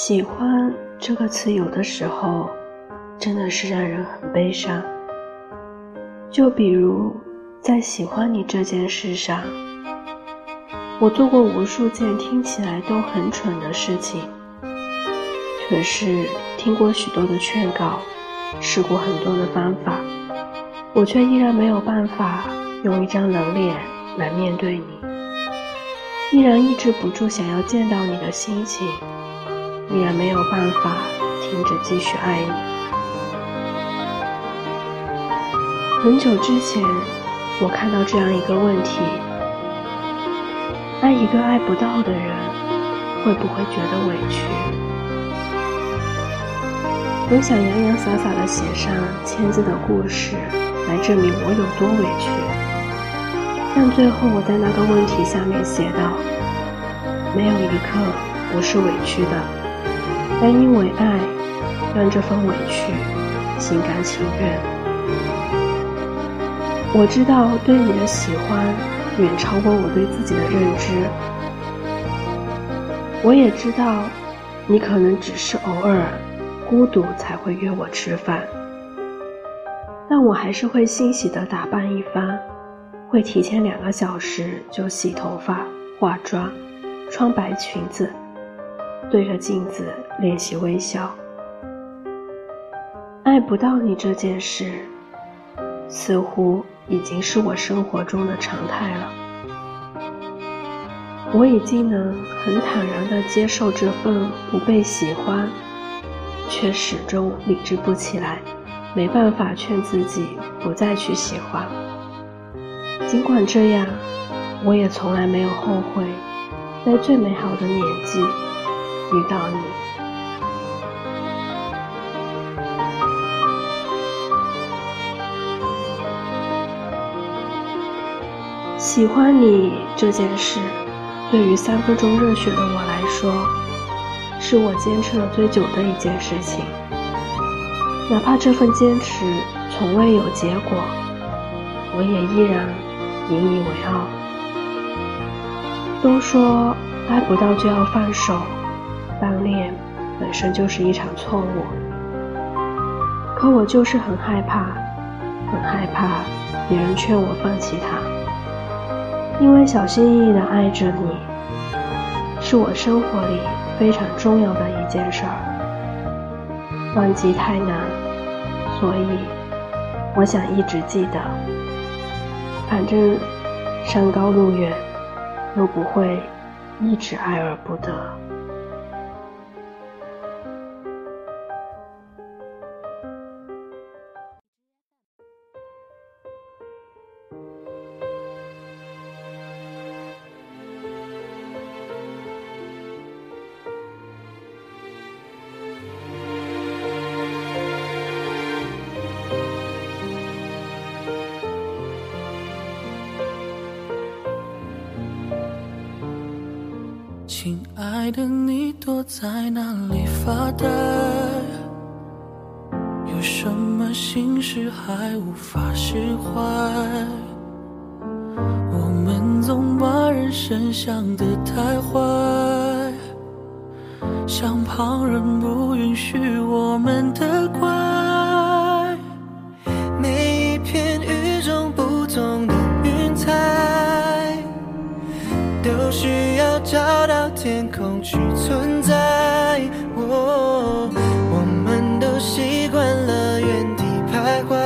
喜欢这个词，有的时候真的是让人很悲伤。就比如在喜欢你这件事上，我做过无数件听起来都很蠢的事情，可是听过许多的劝告，试过很多的方法，我却依然没有办法用一张冷脸来面对你，依然抑制不住想要见到你的心情。依然没有办法停止继续爱你。很久之前，我看到这样一个问题：爱一个爱不到的人，会不会觉得委屈？我想洋洋洒洒的写上千字的故事，来证明我有多委屈。但最后，我在那个问题下面写道：没有一刻不是委屈的。但因为爱，让这份委屈心甘情愿。我知道对你的喜欢远超过我对自己的认知。我也知道，你可能只是偶尔孤独才会约我吃饭，但我还是会欣喜的打扮一番，会提前两个小时就洗头发、化妆、穿白裙子。对着镜子练习微笑。爱不到你这件事，似乎已经是我生活中的常态了。我已经能很坦然地接受这份不被喜欢，却始终理智不起来，没办法劝自己不再去喜欢。尽管这样，我也从来没有后悔，在最美好的年纪。遇到你，喜欢你这件事，对于三分钟热血的我来说，是我坚持了最久的一件事情。哪怕这份坚持从未有结果，我也依然引以为傲。都说爱不到就要放手。单恋本身就是一场错误，可我就是很害怕，很害怕别人劝我放弃他，因为小心翼翼的爱着你，是我生活里非常重要的一件事儿，忘记太难，所以我想一直记得，反正山高路远，又不会一直爱而不得。亲爱的，你躲在哪里发呆？有什么心事还无法释怀？我们总把人生想得太坏，像旁人不允许我们的怪。需要找到。天空去存在，我我们都习惯了原地徘徊，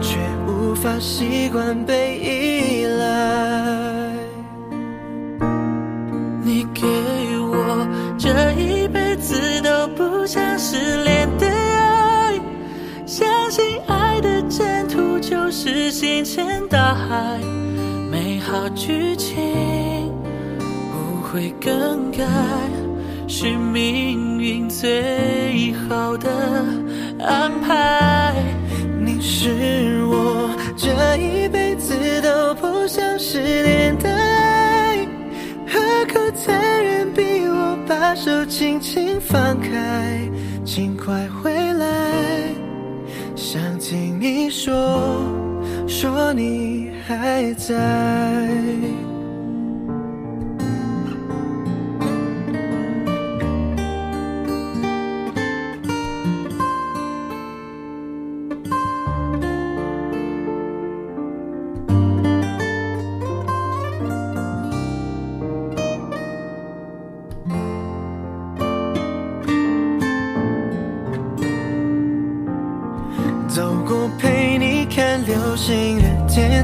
却无法习惯被依赖。你给我这一辈子都不想失联的爱，相信爱的征途就是星辰大海，好剧情不。会更改，是命运最好的安排。你是我这一辈子都不想失联的爱，何苦残忍逼我把手轻轻放开？请快回来，想听你说，说你还在。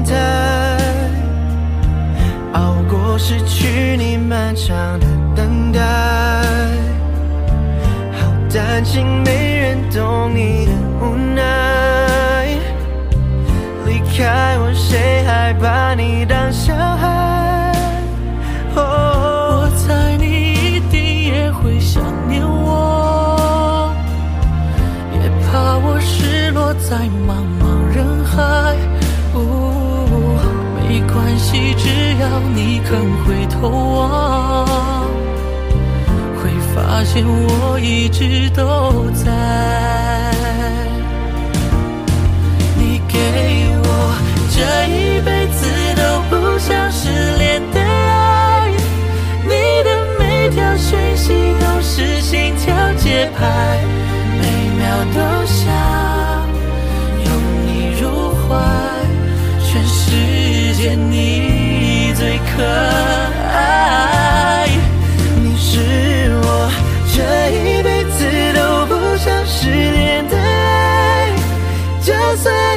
的天台，熬过失去你漫长的等待。好担心没人懂你的无奈，离开我，谁还把你当小孩？哦，我猜你一定也会想念我，也怕我失落在茫只要你肯回头望，会发现我一直都在。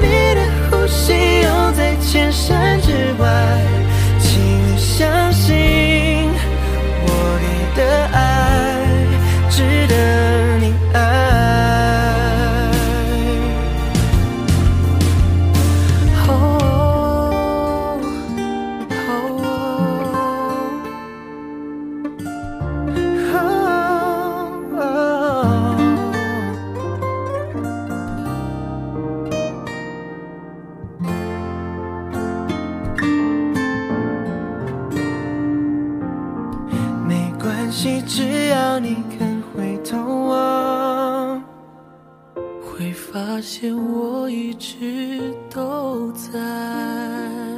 就只要你肯回头望。会发现我一直都在。